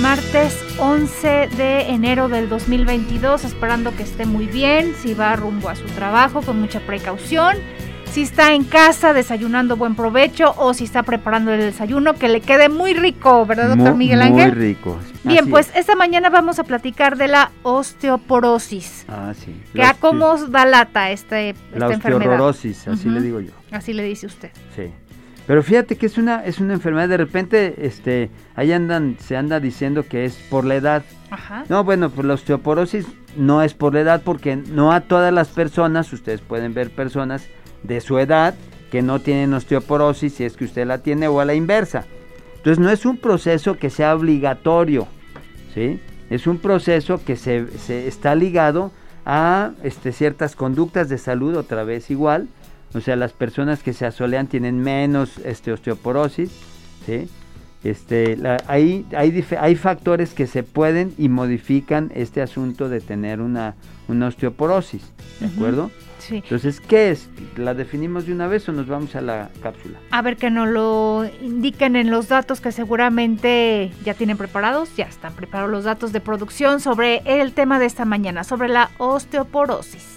martes 11 de enero del 2022. Esperando que esté muy bien, si va rumbo a su trabajo con mucha precaución. Si está en casa desayunando buen provecho o si está preparando el desayuno, que le quede muy rico, ¿verdad, doctor Miguel Ángel? Muy rico. Bien, pues esta mañana vamos a platicar de la osteoporosis. Ah, sí. Que a cómo da lata este, la esta enfermedad. osteoporosis, así le digo yo. Así le dice usted. Sí. Pero fíjate que es una, es una enfermedad, de repente, este, ahí andan, se anda diciendo que es por la edad. Ajá. No, bueno, pues la osteoporosis no es por la edad, porque no a todas las personas, ustedes pueden ver personas de su edad que no tienen osteoporosis, si es que usted la tiene, o a la inversa. Entonces no es un proceso que sea obligatorio, ¿sí? Es un proceso que se, se está ligado a este, ciertas conductas de salud, otra vez igual. O sea, las personas que se asolean tienen menos este, osteoporosis, ¿sí? Este, la, hay, hay, hay, factores que se pueden y modifican este asunto de tener una, una osteoporosis, ¿de acuerdo? Sí. Entonces, ¿qué es? ¿La definimos de una vez o nos vamos a la cápsula? A ver que nos lo indiquen en los datos que seguramente ya tienen preparados, ya están preparados los datos de producción sobre el tema de esta mañana, sobre la osteoporosis.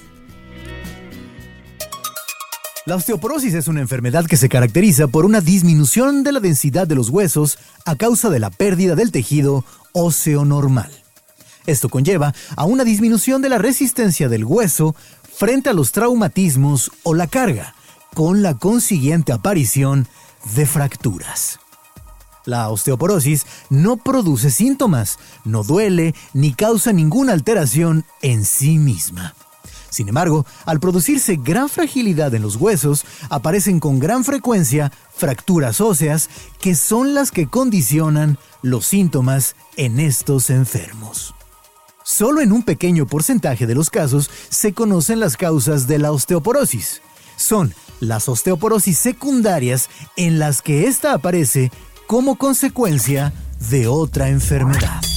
La osteoporosis es una enfermedad que se caracteriza por una disminución de la densidad de los huesos a causa de la pérdida del tejido óseo normal. Esto conlleva a una disminución de la resistencia del hueso frente a los traumatismos o la carga, con la consiguiente aparición de fracturas. La osteoporosis no produce síntomas, no duele ni causa ninguna alteración en sí misma. Sin embargo, al producirse gran fragilidad en los huesos, aparecen con gran frecuencia fracturas óseas que son las que condicionan los síntomas en estos enfermos. Solo en un pequeño porcentaje de los casos se conocen las causas de la osteoporosis. Son las osteoporosis secundarias en las que ésta aparece como consecuencia de otra enfermedad.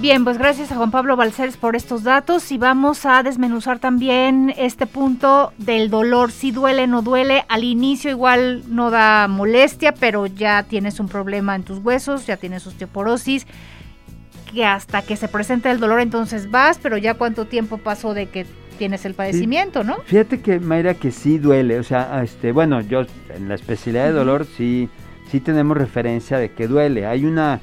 Bien, pues gracias a Juan Pablo Balceres por estos datos y vamos a desmenuzar también este punto del dolor, si duele, no duele, al inicio igual no da molestia, pero ya tienes un problema en tus huesos, ya tienes osteoporosis, que hasta que se presenta el dolor entonces vas, pero ya cuánto tiempo pasó de que tienes el padecimiento, sí. ¿no? Fíjate que Mayra que sí duele, o sea, este, bueno, yo en la especialidad de dolor sí, sí tenemos referencia de que duele, hay una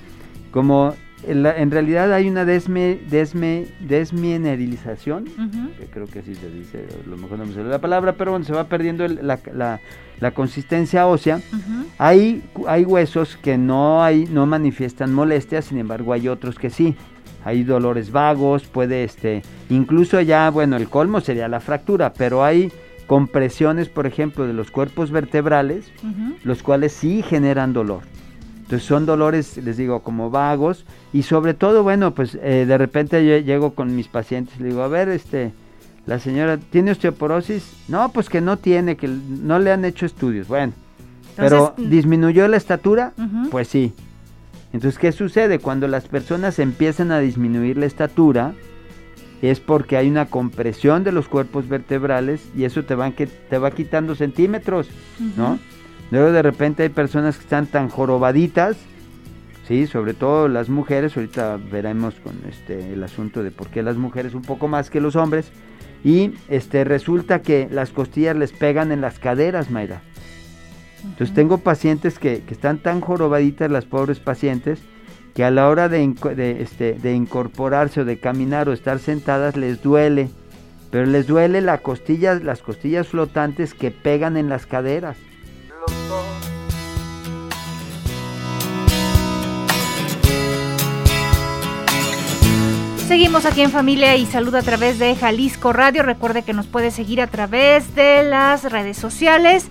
como en, la, en, realidad hay una desme, desme, desmineralización, uh -huh. que creo que así se dice, a lo mejor no me sale la palabra, pero bueno, se va perdiendo el, la, la, la, consistencia ósea. Uh -huh. hay, hay huesos que no, hay, no manifiestan molestias, sin embargo hay otros que sí. Hay dolores vagos, puede, este, incluso ya, bueno, el colmo sería la fractura, pero hay compresiones, por ejemplo, de los cuerpos vertebrales, uh -huh. los cuales sí generan dolor. Entonces son dolores, les digo, como vagos y sobre todo, bueno, pues eh, de repente yo llego con mis pacientes y le digo, a ver, este, la señora, ¿tiene osteoporosis? No, pues que no tiene, que no le han hecho estudios. Bueno, Entonces, pero ¿disminuyó la estatura? Uh -huh. Pues sí. Entonces, ¿qué sucede? Cuando las personas empiezan a disminuir la estatura, es porque hay una compresión de los cuerpos vertebrales y eso te, van que, te va quitando centímetros, uh -huh. ¿no? Luego de repente hay personas que están tan jorobaditas, sí, sobre todo las mujeres, ahorita veremos con este el asunto de por qué las mujeres un poco más que los hombres, y este resulta que las costillas les pegan en las caderas, Mayra. Entonces tengo pacientes que, que, están tan jorobaditas, las pobres pacientes, que a la hora de, de, este, de incorporarse o de caminar o estar sentadas les duele, pero les duele la costilla, las costillas flotantes que pegan en las caderas. Seguimos aquí en Familia y Salud a través de Jalisco Radio. Recuerde que nos puede seguir a través de las redes sociales,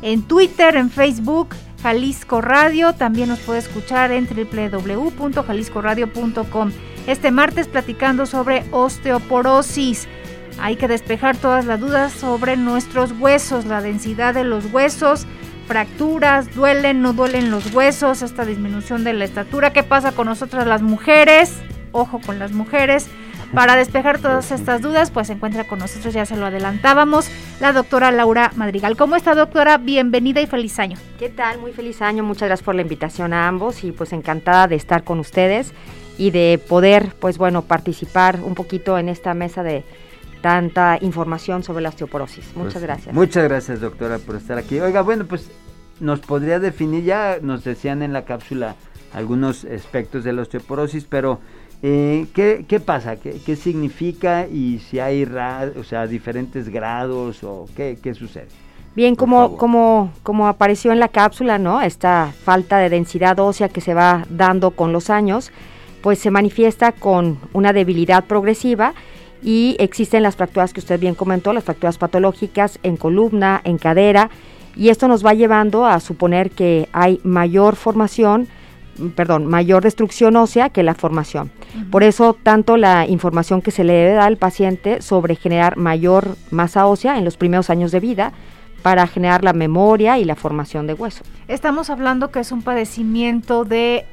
en Twitter, en Facebook, Jalisco Radio. También nos puede escuchar en www.jaliscoradio.com. Este martes platicando sobre osteoporosis. Hay que despejar todas las dudas sobre nuestros huesos, la densidad de los huesos, fracturas, duelen, no duelen los huesos, esta disminución de la estatura. ¿Qué pasa con nosotras las mujeres? Ojo con las mujeres. Para despejar todas estas dudas, pues se encuentra con nosotros, ya se lo adelantábamos, la doctora Laura Madrigal. ¿Cómo está, doctora? Bienvenida y feliz año. ¿Qué tal? Muy feliz año. Muchas gracias por la invitación a ambos y pues encantada de estar con ustedes y de poder, pues bueno, participar un poquito en esta mesa de tanta información sobre la osteoporosis. Muchas Pues, gracias. Muchas gracias, doctora, por estar aquí. Oiga, bueno, pues nos podría definir, ya nos decían en la cápsula algunos aspectos de la osteoporosis, pero eh, ¿qué, qué pasa? ¿Qué, qué significa? Y si hay o sea, diferentes grados o qué, qué sucede. Bien, como, como, como apareció en la cápsula, ¿no? Esta falta de densidad ósea que se va dando con los años, pues se manifiesta con una debilidad progresiva y existen las fracturas que usted bien comentó, las fracturas patológicas en columna, en cadera, y esto nos va llevando a suponer que hay mayor formación, perdón, mayor destrucción ósea que la formación. Por eso, tanto la información que se le debe dar al paciente sobre generar mayor masa ósea en los primeros años de vida para generar la memoria y la formación de hueso. Estamos hablando que es un padecimiento de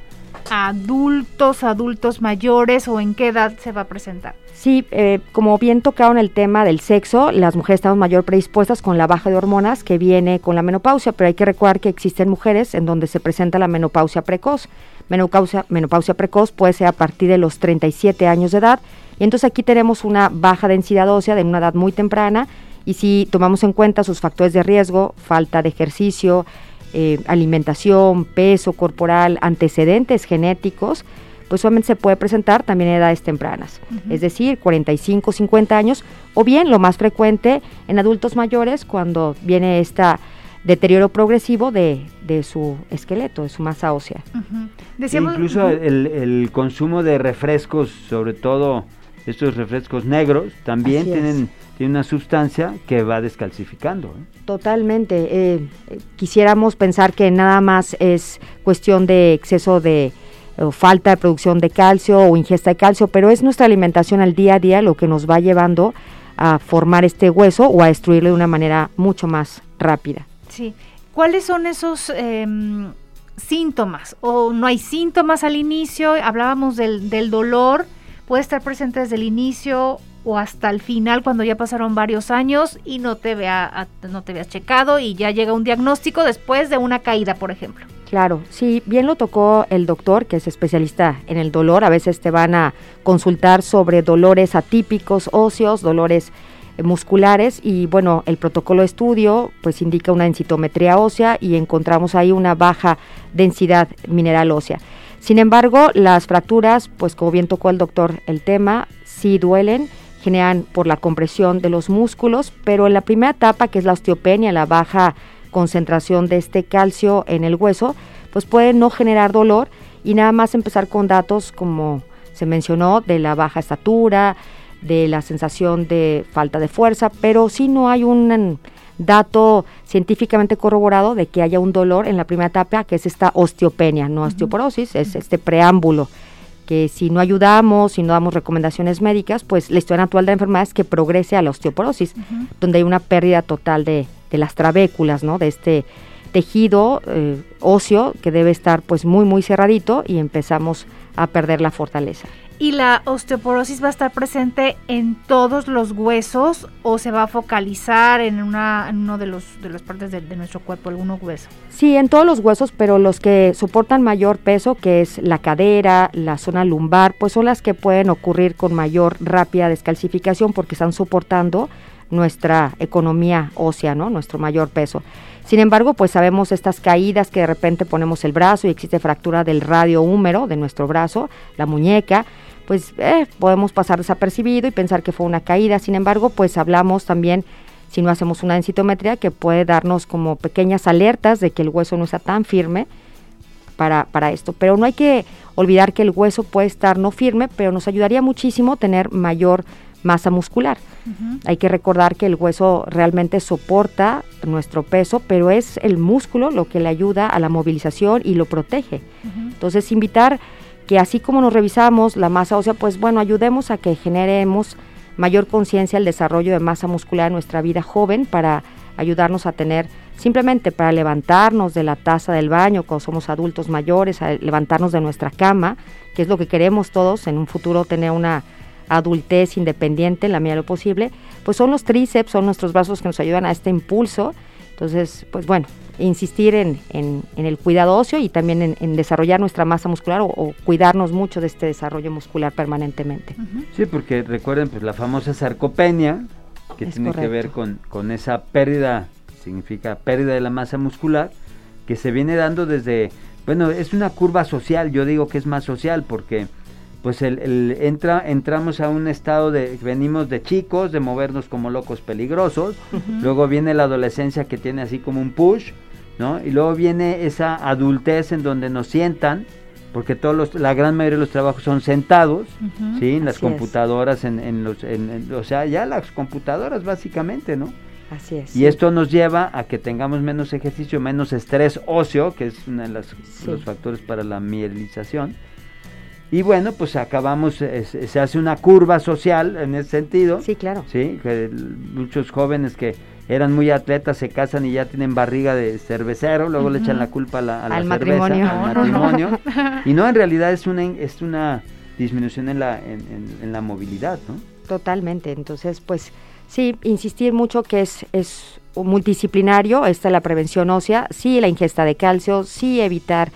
adultos, adultos mayores o en qué edad se va a presentar. Sí, eh, como bien tocaron el tema del sexo, las mujeres estamos mayor predispuestas con la baja de hormonas que viene con la menopausia, pero hay que recordar que existen mujeres en donde se presenta la menopausia precoz. Menopausia, menopausia precoz puede ser a partir de los 37 años de edad, y entonces aquí tenemos una baja densidad ósea de una edad muy temprana, y si tomamos en cuenta sus factores de riesgo, falta de ejercicio, eh, alimentación, peso corporal, antecedentes genéticos, pues solamente se puede presentar también en edades tempranas, es decir, 45, 50 años, o bien lo más frecuente en adultos mayores cuando viene este deterioro progresivo de, de su esqueleto, de su masa ósea. Decíamos, Incluso el, el consumo de refrescos, sobre todo estos refrescos negros, también Así es. tienen, tienen una sustancia que va descalcificando. ¿eh? Totalmente. eh, eh, quisiéramos pensar que nada más es cuestión de exceso de o falta de producción de calcio o ingesta de calcio, pero es nuestra alimentación al día a día lo que nos va llevando a formar este hueso o a destruirlo de una manera mucho más rápida. Sí. ¿Cuáles son esos em, síntomas? ¿O no hay síntomas al inicio? Hablábamos del, del dolor. Puede estar presente desde el inicio o hasta el final cuando ya pasaron varios años y no te vea no te veas checado y ya llega un diagnóstico después de una caída, por ejemplo. Claro, sí, bien lo tocó el doctor, que es especialista en el dolor. A veces te van a consultar sobre dolores atípicos óseos, dolores musculares y bueno, el protocolo de estudio pues indica una densitometría ósea y encontramos ahí una baja densidad mineral ósea. Sin embargo, las fracturas, pues como bien tocó el doctor el tema, sí duelen, generan por la compresión de los músculos, pero en la primera etapa, que es la osteopenia, la baja concentración de este calcio en el hueso, pues puede no generar dolor y nada más empezar con datos como se mencionó de la baja estatura, de la sensación de falta de fuerza, pero si no hay un dato científicamente corroborado de que haya un dolor en la primera etapa, que es esta osteopenia, no osteoporosis, es este preámbulo que si no ayudamos, si no damos recomendaciones médicas, pues la historia natural de la enfermedad es que progrese a la osteoporosis, donde hay una pérdida total de, de las trabéculas, ¿no? De este tejido eh, óseo que debe estar pues muy muy cerradito y empezamos a perder la fortaleza. ¿Y la osteoporosis va a estar presente en todos los huesos o se va a focalizar en una en uno de los de las partes de, de nuestro cuerpo, alguno hueso? Sí, en todos los huesos, pero los que soportan mayor peso, que es la cadera, la zona lumbar, pues son las que pueden ocurrir con mayor rápida descalcificación porque están soportando nuestra economía ósea, ¿no? Nuestro mayor peso. Sin embargo, pues sabemos estas caídas que de repente ponemos el brazo y existe fractura del radio húmero de nuestro brazo, la muñeca, pues eh, podemos pasar desapercibido y pensar que fue una caída. Sin embargo, pues hablamos también si no hacemos una densitometría que puede darnos como pequeñas alertas de que el hueso no está tan firme para, para esto. Pero no hay que olvidar que el hueso puede estar no firme, pero nos ayudaría muchísimo tener mayor masa muscular. Hay que recordar que el hueso realmente soporta nuestro peso, pero es el músculo lo que le ayuda a la movilización y lo protege. Entonces, invitar que así como nos revisamos la masa ósea, pues bueno, ayudemos a que generemos mayor conciencia al desarrollo de masa muscular en nuestra vida joven para ayudarnos a tener simplemente para levantarnos de la taza del baño cuando somos adultos mayores, a levantarnos de nuestra cama, que es lo que queremos todos en un futuro tener una adultez independiente en la medida de lo posible, pues son los tríceps, son nuestros brazos que nos ayudan a este impulso. Entonces, pues bueno, insistir en, en, el cuidado óseo y también en, desarrollar nuestra masa muscular o, cuidarnos mucho de este desarrollo muscular permanentemente. Sí, porque recuerden pues la famosa sarcopenia, que tiene que ver con, con esa pérdida, significa pérdida de la masa muscular, que se viene dando desde, bueno, es una curva social, yo digo que es más social porque pues el, entra, entramos a un estado de, venimos de chicos, de movernos como locos peligrosos, luego viene la adolescencia que tiene así como un push, ¿no? Y luego viene esa adultez en donde nos sientan, porque todos los, la gran mayoría de los trabajos son sentados, ¿sí? En las computadoras, en, en los, en, o sea, ya las computadoras básicamente, ¿no? Así es. Y esto nos lleva a que tengamos menos ejercicio, menos estrés óseo, que es uno de los factores para la mielinización. Y bueno, pues acabamos, se hace una curva social en ese sentido. Sí, claro. Sí, que muchos jóvenes que eran muy atletas se casan y ya tienen barriga de cervecero, luego le echan la culpa a la, al cerveza, matrimonio. al matrimonio. y no, en realidad es una, es una disminución en la, en, la movilidad, ¿no? Totalmente, entonces pues sí, insistir mucho que es, es multidisciplinario, esta es la prevención ósea, sí la ingesta de calcio, sí evitar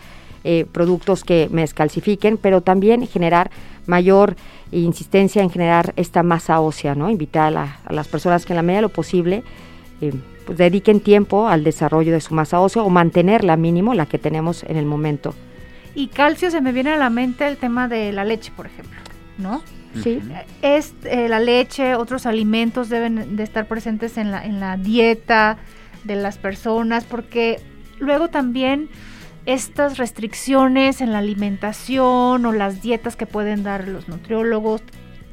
eh, productos que me descalcifiquen, pero también generar mayor insistencia en generar esta masa ósea, ¿no? Invitar a, las personas que en la medida de lo posible eh, pues dediquen tiempo al desarrollo de su masa ósea o mantenerla mínimo, la que tenemos en el momento. Y calcio se me viene a la mente el tema de la leche, por ejemplo, ¿no? Sí. Es eh, la leche, otros alimentos deben de estar presentes en la, en la dieta de las personas, porque luego también estas restricciones en la alimentación o las dietas que pueden dar los nutriólogos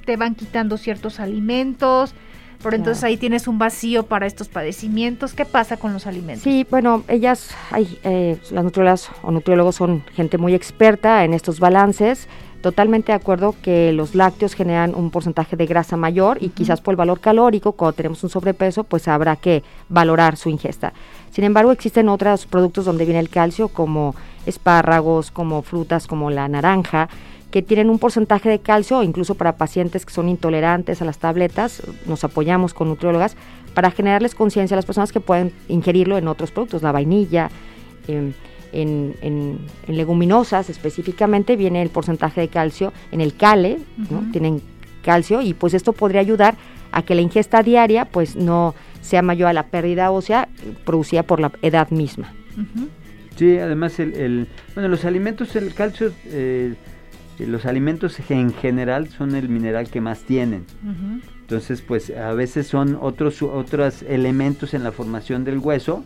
te van quitando ciertos alimentos, pero entonces ahí tienes un vacío para estos padecimientos. ¿Qué pasa con los alimentos? Sí, bueno, ellas, eh, las nutriólogas o nutriólogos son gente muy experta en estos balances. Totalmente de acuerdo que los lácteos generan un porcentaje de grasa mayor y quizás por el valor calórico, cuando tenemos un sobrepeso, pues habrá que valorar su ingesta. Sin embargo, existen otros productos donde viene el calcio, como espárragos, como frutas, como la naranja, que tienen un porcentaje de calcio, incluso para pacientes que son intolerantes a las tabletas, nos apoyamos con nutriólogas para generarles conciencia a las personas que pueden ingerirlo en otros productos, la vainilla, em, en, leguminosas específicamente viene el porcentaje de calcio en el cale, tienen calcio y pues esto podría ayudar a que la ingesta diaria pues no sea mayor a la pérdida ósea producida por la edad misma. Sí, además el, bueno los alimentos el calcio eh, los alimentos en general son el mineral que más tienen. Entonces, pues a veces son otros otros elementos en la formación del hueso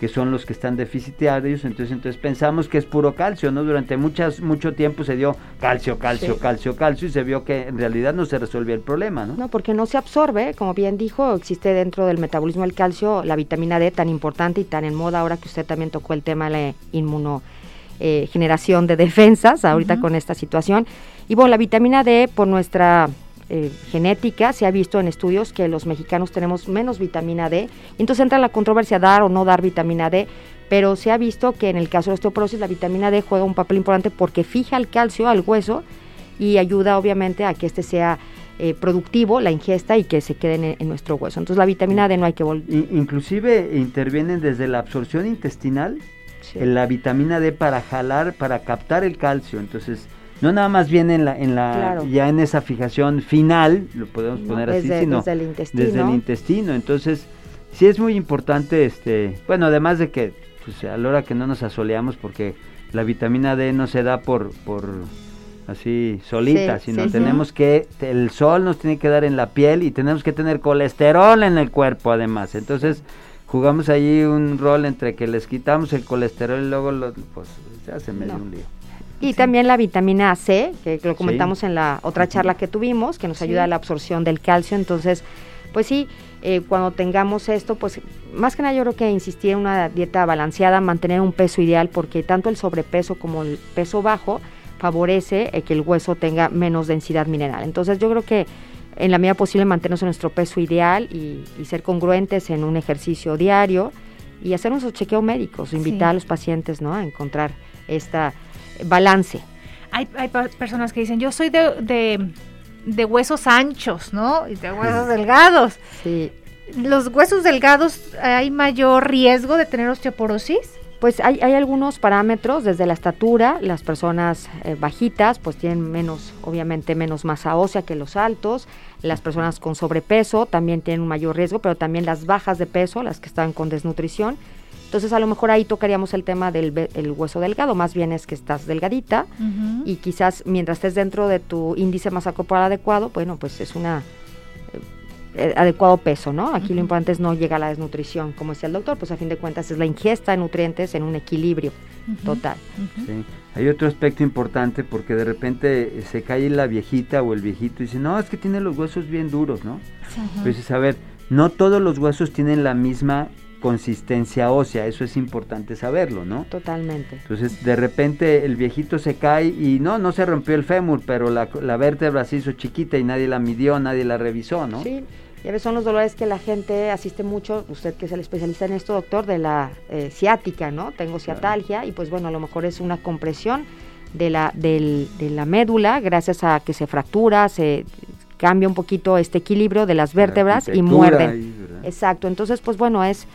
que son los que están deficitarios, entonces entonces pensamos que es puro calcio, ¿no? Durante muchas mucho tiempo se dio calcio, calcio, calcio, calcio y se vio que en realidad no se resolvía el problema, ¿no? No, porque no se absorbe, como bien dijo, existe dentro del metabolismo del calcio la vitamina D tan importante y tan en moda ahora que usted también tocó el tema de la inmuno eh, generación de defensas ahorita con esta situación. Y bueno, la vitamina D por nuestra eh, genética, se ha visto en estudios que los mexicanos tenemos menos vitamina D. Entonces entra la controversia dar o no dar vitamina D, pero se ha visto que en el caso de osteoporosis la vitamina D juega un papel importante porque fija el calcio al hueso y ayuda obviamente a que este sea eh, productivo, la ingesta y que se quede en, nuestro hueso. Entonces la vitamina D no hay que volver. Inclusive intervienen desde la absorción intestinal en la vitamina D para jalar, para captar el calcio. Entonces no nada más viene en la, en la ya en esa fijación final, lo podemos poner así, sino desde el intestino. Desde el intestino. Entonces, sí es muy importante, este, bueno, además de que, pues a la hora que no nos asoleamos, porque la vitamina D no se da por, por así solita, sino tenemos que, el sol nos tiene que dar en la piel y tenemos que tener colesterol en el cuerpo además. Entonces, jugamos ahí un rol entre que les quitamos el colesterol y luego lo, pues se hace medio un lío. Y también la vitamina C, que lo comentamos en la otra charla que tuvimos, que nos ayuda a la absorción del calcio. Entonces, pues sí, eh, cuando tengamos esto, pues más que nada yo creo que insistir en una dieta balanceada, mantener un peso ideal, porque tanto el sobrepeso como el peso bajo favorece eh, que el hueso tenga menos densidad mineral. Entonces yo creo que en la medida posible mantenernos en nuestro peso ideal y, ser congruentes en un ejercicio diario y hacer nuestros chequeos médicos, invitar a los pacientes ¿no? a encontrar este balance. Hay, hay personas que dicen, yo soy de, de, huesos anchos, ¿no? Y de huesos delgados. Sí. ¿Los huesos delgados hay mayor riesgo de tener osteoporosis? Pues hay, algunos parámetros, desde la estatura, las personas eh, bajitas pues tienen menos, obviamente menos masa ósea que los altos, las personas con sobrepeso también tienen un mayor riesgo, pero también las bajas de peso, las que están con desnutrición. Entonces a lo mejor ahí tocaríamos el tema del hueso delgado, más bien es que estás delgadita y quizás mientras estés dentro de tu índice masa corporal adecuado, bueno, pues es una eh, adecuado peso, ¿no? Aquí lo importante es no llegar a la desnutrición, como decía el doctor, pues a fin de cuentas es la ingesta de nutrientes en un equilibrio total. Sí. Hay otro aspecto importante porque de repente se cae la viejita o el viejito y dice, no, es que tiene los huesos bien duros, ¿no? Pues a ver, no todos los huesos tienen la misma consistencia ósea, eso es importante saberlo, ¿no? Totalmente. Entonces, de repente el viejito se cae y no, no se rompió el fémur, pero la, la vértebra se hizo chiquita y nadie la midió, nadie la revisó, ¿no? Sí, ya ves, son los dolores que la gente asiste mucho, usted que es el especialista en esto, doctor, de la eh, ciática, ¿no? Tengo ciatalgia y pues bueno, a lo mejor es una compresión de la, de la médula gracias a que se fractura, se cambia un poquito este equilibrio de las vértebras y muerden. Exacto, entonces pues bueno, es,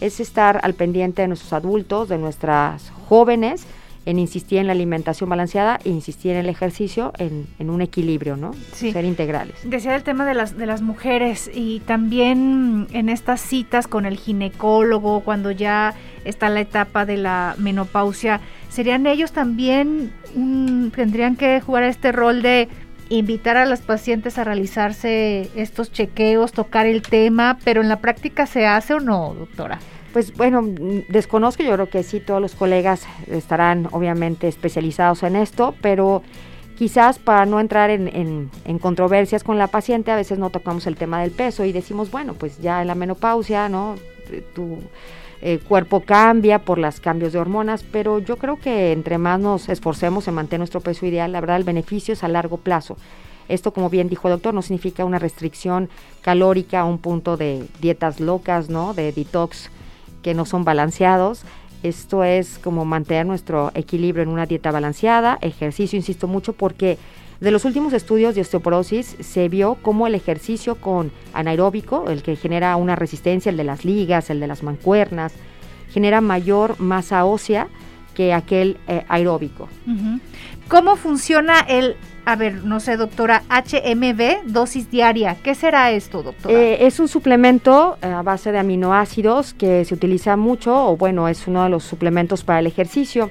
es estar al pendiente de nuestros adultos, de nuestras jóvenes, en insistir en la alimentación balanceada e insistir en el ejercicio en, un equilibrio, ¿no? Ser integrales. Decía el tema de las, de las mujeres y también en estas citas con el ginecólogo, cuando ya está la etapa de la menopausia, ¿serían ellos también, tendrían que jugar este rol de invitar a las pacientes a realizarse estos chequeos, tocar el tema, pero en la práctica se hace o no, doctora? Pues bueno, desconozco, yo creo que sí, todos los colegas estarán obviamente especializados en esto, pero quizás para no entrar en, controversias con la paciente, a veces no tocamos el tema del peso y decimos, bueno, pues ya en la menopausia, ¿no? Tu eh, cuerpo cambia por los cambios de hormonas, pero yo creo que entre más nos esforcemos en mantener nuestro peso ideal, la verdad el beneficio es a largo plazo. Esto, como bien dijo el doctor, no significa una restricción calórica a un punto de dietas locas, ¿no? De detox que no son balanceados. Esto es como mantener nuestro equilibrio en una dieta balanceada, ejercicio, insisto mucho, porque de los últimos estudios de osteoporosis se vio como el ejercicio con anaeróbico, el que genera una resistencia, el de las ligas, el de las mancuernas, genera mayor masa ósea que aquel eh, aeróbico. ¿Cómo funciona el a ver, no sé, doctora, HMB, dosis diaria. ¿Qué será esto, doctora? Eh, es un suplemento eh, a base de aminoácidos que se utiliza mucho, o bueno, es uno de los suplementos para el ejercicio.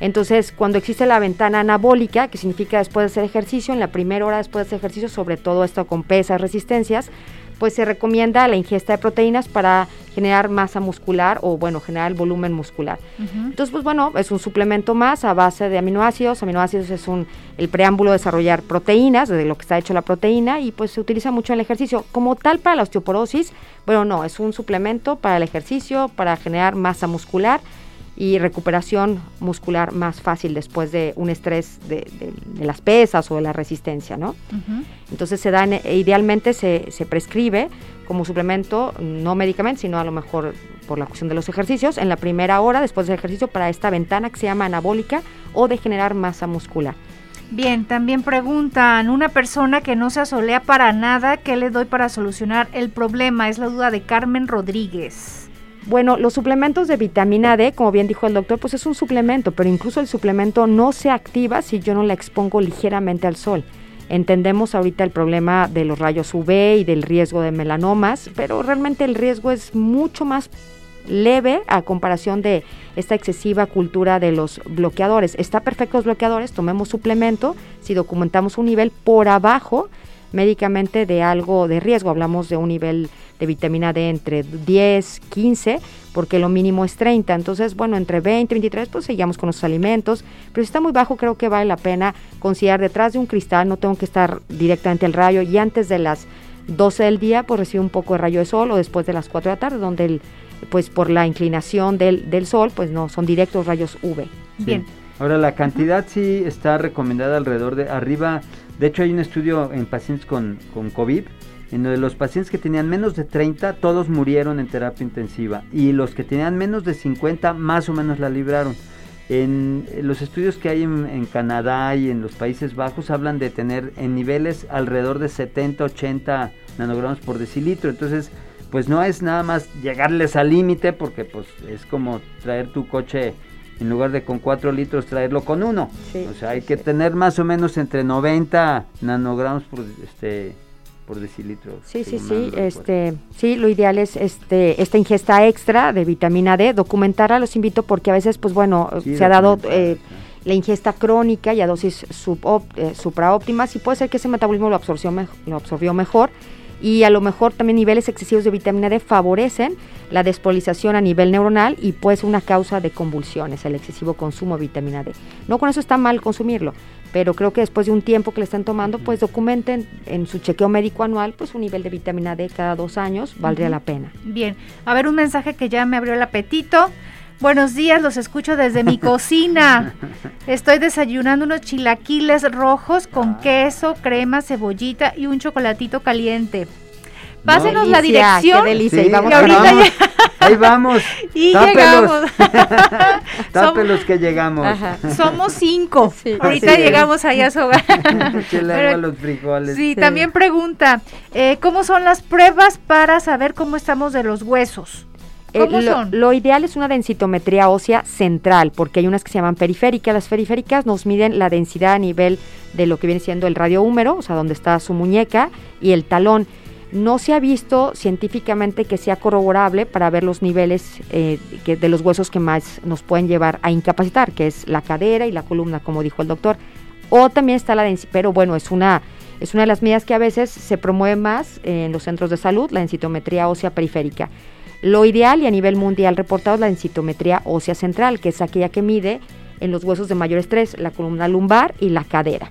Entonces, cuando existe la ventana anabólica, que significa después de hacer ejercicio, en la primera hora después de hacer ejercicio, sobre todo esto con pesas, resistencias, pues se recomienda la ingesta de proteínas para generar masa muscular o bueno, generar el volumen muscular. Entonces, pues bueno, es un suplemento más a base de aminoácidos. Aminoácidos es un el preámbulo de desarrollar proteínas, de lo que está hecho la proteína y pues se utiliza mucho en el ejercicio. Como tal para la osteoporosis, bueno, no, es un suplemento para el ejercicio, para generar masa muscular y recuperación muscular más fácil después de un estrés de, las pesas o de la resistencia, ¿no? Entonces se dan, e idealmente se, se, prescribe como suplemento, no medicamento, sino a lo mejor por la cuestión de los ejercicios, en la primera hora después del ejercicio para esta ventana que se llama anabólica o de generar masa muscular. Bien, también preguntan, una persona que no se asolea para nada, ¿qué le doy para solucionar el problema? Es la duda de Carmen Rodríguez. Bueno, los suplementos de vitamina D, como bien dijo el doctor, pues es un suplemento, pero incluso el suplemento no se activa si yo no la expongo ligeramente al sol. Entendemos ahorita el problema de los rayos UV y del riesgo de melanomas, pero realmente el riesgo es mucho más leve a comparación de esta excesiva cultura de los bloqueadores. Está perfecto los bloqueadores, tomemos suplemento, si documentamos un nivel por abajo médicamente de algo de riesgo. Hablamos de un nivel de vitamina D entre 10, 15, porque lo mínimo es 30. Entonces, bueno, entre 20 y 23, pues seguimos con los alimentos. Pero si está muy bajo, creo que vale la pena considerar detrás de un cristal, no tengo que estar directamente al rayo y antes de las 12 del día, pues recibe un poco de rayo de sol o después de las 4 de la tarde, donde el, pues por la inclinación del, del sol, pues no, son directos rayos UV. Bien. Ahora, la cantidad sí está recomendada alrededor de arriba. De hecho, hay un estudio en pacientes con, con COVID, en donde los pacientes que tenían menos de 30, todos murieron en terapia intensiva. Y los que tenían menos de 50, más o menos la libraron. En los estudios que hay en, en, Canadá y en los Países Bajos hablan de tener en niveles alrededor de 70, 80 nanogramos por decilitro. Entonces, pues no es nada más llegarles al límite porque pues es como traer tu coche en lugar de con 4 litros traerlo con uno. Sí, o sea, hay sí, que sí. tener más o menos entre 90 nanogramos por este por decilitro. Sí, sí, sí, este, sí, lo ideal es este, esta ingesta extra de vitamina D, documentarla, los invito porque a veces, pues bueno, Sí, se ha dado eh, la ingesta crónica y a dosis subop- eh, supraóptimas y puede ser que ese metabolismo lo absorbió, lo absorbió mejor y a lo mejor también niveles excesivos de vitamina D favorecen la despolarización a nivel neuronal y puede ser una causa de convulsiones, el excesivo consumo de vitamina D. No con eso está mal consumirlo, pero creo que después de un tiempo que le están tomando, pues documenten en su chequeo médico anual, pues un nivel de vitamina D cada dos años, valdría la pena. Bien, a ver un mensaje que ya me abrió el apetito. Buenos días, los escucho desde mi cocina. Estoy desayunando unos chilaquiles rojos con Ah. queso, crema, cebollita y un chocolatito caliente. Pásenos No. la dirección qué delicia, Sí, y vamos y ahorita vamos. Ahí vamos. y Tápelos. llegamos. Tápelos que llegamos. Ajá. Somos cinco. Sí. Ahorita Así es. llegamos allá a su hogar. Pero- los frijoles. Sí, Sí. también pregunta, eh, ¿cómo son las pruebas para saber cómo estamos de los huesos? Eh, ¿Cómo lo, son? lo ideal es una densitometría ósea central, porque hay unas que se llaman periféricas. Las periféricas nos miden la densidad a nivel de lo que viene siendo el radio húmero, o sea, donde está su muñeca, y el talón. No se ha visto científicamente que sea corroborable para ver los niveles eh, que- de los huesos que más nos pueden llevar a incapacitar, que es la cadera y la columna, como dijo el doctor. O también está la densidad, pero bueno, es una, es una de las medidas que a veces se promueve más en los centros de salud, la densitometría ósea periférica. Lo ideal y a nivel mundial reportado es la densitometría ósea central, que es aquella que mide en los huesos de mayor estrés, la columna lumbar y la cadera.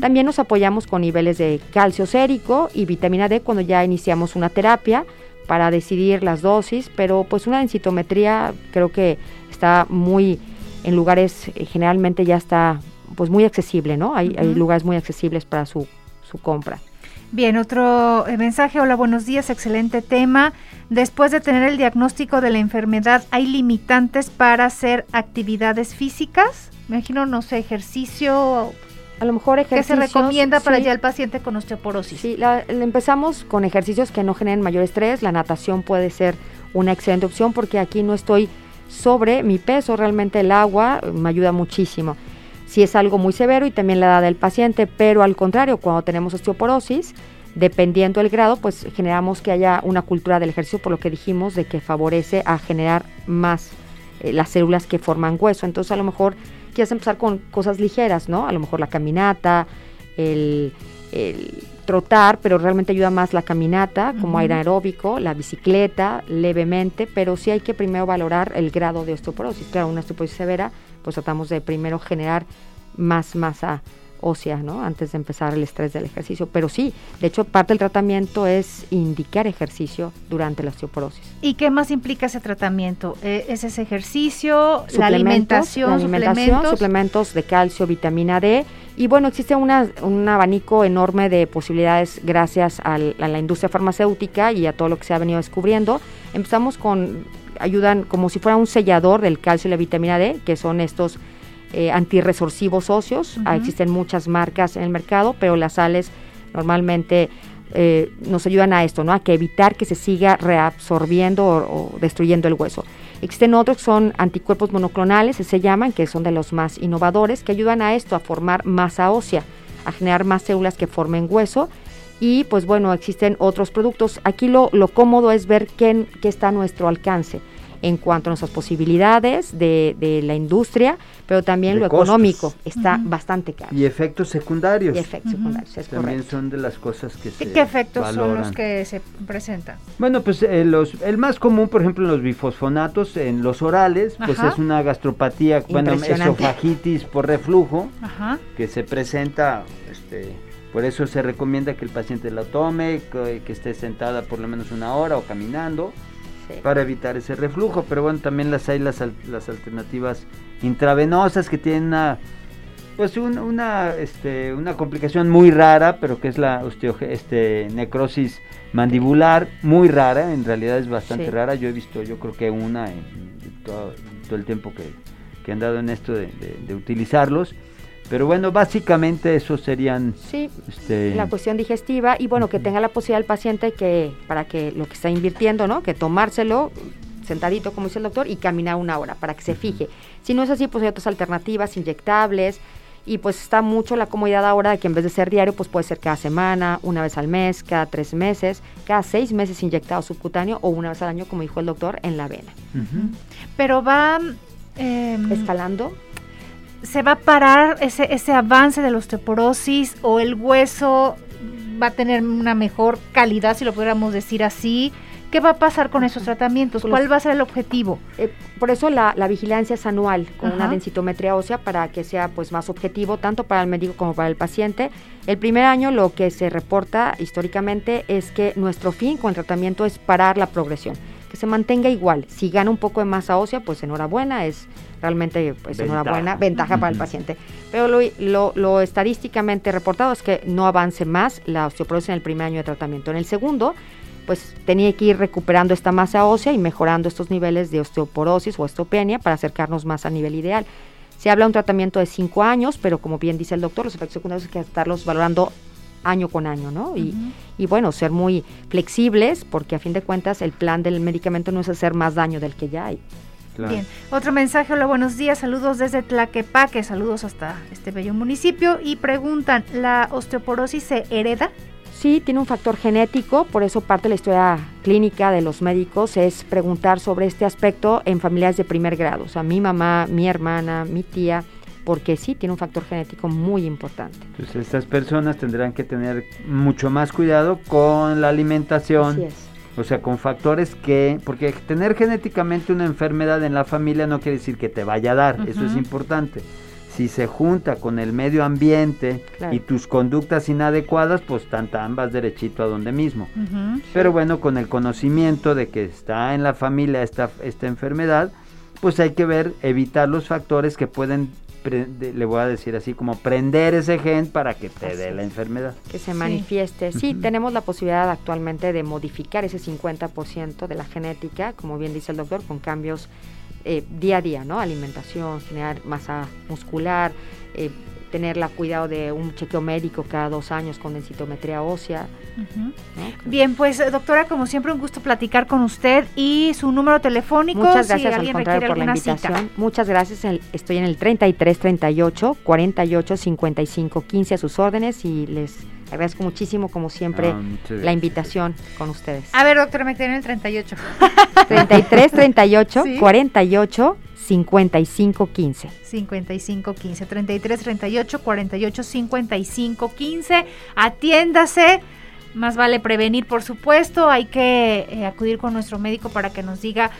También nos apoyamos con niveles de calcio sérico y vitamina D cuando ya iniciamos una terapia para decidir las dosis, pero pues una densitometría creo que está muy en lugares eh, generalmente ya está pues muy accesible, ¿no? Hay, hay lugares muy accesibles para su, su compra. Bien, otro eh, mensaje. Hola, buenos días, excelente tema. Después de tener el diagnóstico de la enfermedad, ¿hay limitantes para hacer actividades físicas? Me imagino, no sé, ejercicio. A lo mejor ¿Qué se recomienda para sí. ya el paciente con osteoporosis? Sí, la- empezamos con ejercicios que no generen mayor estrés. La natación puede ser una excelente opción porque aquí no estoy sobre mi peso, realmente el agua eh, me ayuda muchísimo. Si es algo muy severo y también la edad del paciente, pero al contrario, cuando tenemos osteoporosis, dependiendo del grado, pues generamos que haya una cultura del ejercicio, por lo que dijimos, de que favorece a generar más eh, las células que forman hueso. Entonces a lo mejor quieres empezar con cosas ligeras, ¿no? A lo mejor la caminata, el, el trotar, pero realmente ayuda más la caminata como aire aeróbico, la bicicleta levemente, pero sí hay que primero valorar el grado de osteoporosis. Claro, una osteoporosis severa, pues tratamos de primero generar más masa ósea, ¿no? Antes de empezar el estrés del ejercicio. Pero sí, de hecho, parte del tratamiento es indicar ejercicio durante la osteoporosis. ¿Y qué más implica ese tratamiento? Eh, ¿Es ese ejercicio, la alimentación, la alimentación, suplementos? suplementos de calcio, vitamina D. Y bueno, existe una, un abanico enorme de posibilidades gracias al- a la industria farmacéutica y a todo lo que se ha venido descubriendo. Empezamos con, ayudan como si fuera un sellador del calcio y la vitamina D, que son estos eh, antirresorsivos óseos. Ah, existen muchas marcas en el mercado, pero las sales normalmente eh, nos ayudan a esto, ¿no? A que evitar que se siga reabsorbiendo o, o destruyendo el hueso. Existen otros que son anticuerpos monoclonales, se llaman, que son de los más innovadores, que ayudan a esto, a formar masa ósea, a generar más células que formen hueso. Y pues bueno, existen otros productos. Aquí lo, lo cómodo es ver qué, qué está a nuestro alcance. en cuanto a nuestras posibilidades de, de la industria, pero también De lo costos. económico está bastante caro. Y efectos secundarios. Y efectos secundarios, es También correcto. son de las cosas que se ¿Qué, qué efectos son los que se presentan? Bueno, pues eh, los, el más común, por ejemplo, en los bifosfonatos, en los orales, pues Ajá. es una gastropatía, bueno, esofagitis por reflujo, Ajá. que se presenta, este, por eso se recomienda que el paciente lo tome, que, que esté sentada por lo menos una hora o caminando, Sí. para evitar ese reflujo. Pero bueno, también las hay las, al- las alternativas intravenosas que tienen una, pues un- una, este, una complicación muy rara, pero que es la este, necrosis mandibular, muy rara, en realidad es bastante Sí. rara. Yo he visto, yo creo que una en, en todo, el tiempo que, que han dado en esto de, de- de utilizarlos. Pero bueno, básicamente esos serían... Sí, Este, la cuestión digestiva y bueno, que tenga la posibilidad el paciente que para que lo que está invirtiendo, ¿no? Que tomárselo sentadito, como dice el doctor, y caminar una hora para que se fije. Si no es así, pues hay otras alternativas, inyectables, y pues está mucho la comodidad ahora de que en vez de ser diario, pues puede ser cada semana, una vez al mes, cada tres meses, cada seis meses inyectado subcutáneo o una vez al año, como dijo el doctor, en la vena. Pero va... em, Escalando, ¿Se va a parar ese, ese avance de la osteoporosis o el hueso va a tener una mejor calidad, si lo pudiéramos decir así? ¿Qué va a pasar con esos tratamientos? ¿Cuál va a ser el objetivo? Eh, por eso la, la vigilancia es anual con una densitometría ósea para que sea pues más objetivo tanto para el médico como para el paciente. El primer año lo que se reporta históricamente es que nuestro fin con el tratamiento es parar la progresión, que se mantenga igual. Si gana un poco de masa ósea, pues enhorabuena, es realmente pues Ventaja. enhorabuena, ventaja para el paciente. Pero lo, lo- lo estadísticamente reportado es que no avance más la osteoporosis en el primer año de tratamiento. En el segundo, pues tenía que ir recuperando esta masa ósea y mejorando estos niveles de osteoporosis o osteopenia para acercarnos más al nivel ideal. Se habla de un tratamiento de cinco años, pero como bien dice el doctor, los efectos secundarios hay que estarlos valorando año con año, ¿no? Y, y bueno, ser muy flexibles, porque a fin de cuentas el plan del medicamento no es hacer más daño del que ya hay. Claro. Bien, otro mensaje, hola, buenos días, saludos desde Tlaquepaque, saludos hasta este bello municipio y preguntan, ¿la osteoporosis se hereda? Sí, tiene un factor genético, por eso parte de la historia clínica de los médicos es preguntar sobre este aspecto en familias de primer grado, o sea, mi mamá, mi hermana, mi tía, porque sí, tiene un factor genético muy importante. Entonces estas personas tendrán que tener mucho más cuidado con la alimentación, Así es. o sea, con factores que, porque tener genéticamente una enfermedad en la familia no quiere decir que te vaya a dar, eso es importante. Si se junta con el medio ambiente Claro. y tus conductas inadecuadas, pues tan tan vas derechito a donde mismo. Pero bueno, con el conocimiento de que está en la familia esta, esta enfermedad, pues hay que ver, evitar los factores que pueden, le voy a decir así, como prender ese gen para que te dé la enfermedad. que se Sí. manifieste. Sí, tenemos la posibilidad actualmente de modificar ese 50% de la genética, como bien dice el doctor, con cambios eh, día a día, ¿no? Alimentación, generar masa muscular, eh, tener la cuidado de un chequeo médico cada dos años con densitometría ósea. Bien, pues eh, doctora, como siempre, un gusto platicar con usted y su número telefónico Muchas si gracias al alguien contrario por la invitación. cita. Muchas gracias. El- Estoy en el 33 38 48 55 15 a sus órdenes y les agradezco muchísimo, como siempre, Ah, la invitación con ustedes. A ver, doctora, me quedé en el 38. 33 38 Sí. 48 55 15. 55 15 33 38 48 55 15 atiéndase más vale prevenir por supuesto hay que eh, acudir con nuestro médico para que nos diga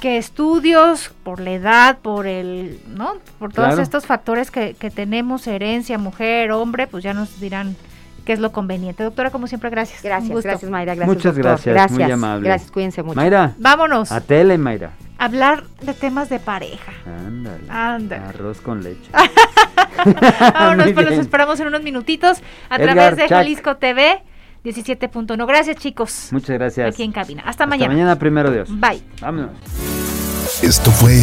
qué estudios por la edad por el no por todos Claro. estos factores que, que tenemos herencia mujer hombre pues ya nos dirán qué es lo conveniente doctora como siempre gracias Gracias, gracias Mayra, gracias. Muchas doctor. gracias, muy amable. Gracias, cuídense mucho. Mayra, vámonos a tele, Mayra. Hablar de temas de pareja Ándale. Ándale. Arroz con leche. Vámonos, pues los esperamos en unos minutitos a Edgar, través de Chuck. Jalisco TV 17.1. Gracias, chicos. Muchas gracias. Aquí en cabina. Hasta, Hasta mañana. mañana, primero Dios. Bye. Vámonos. Esto fue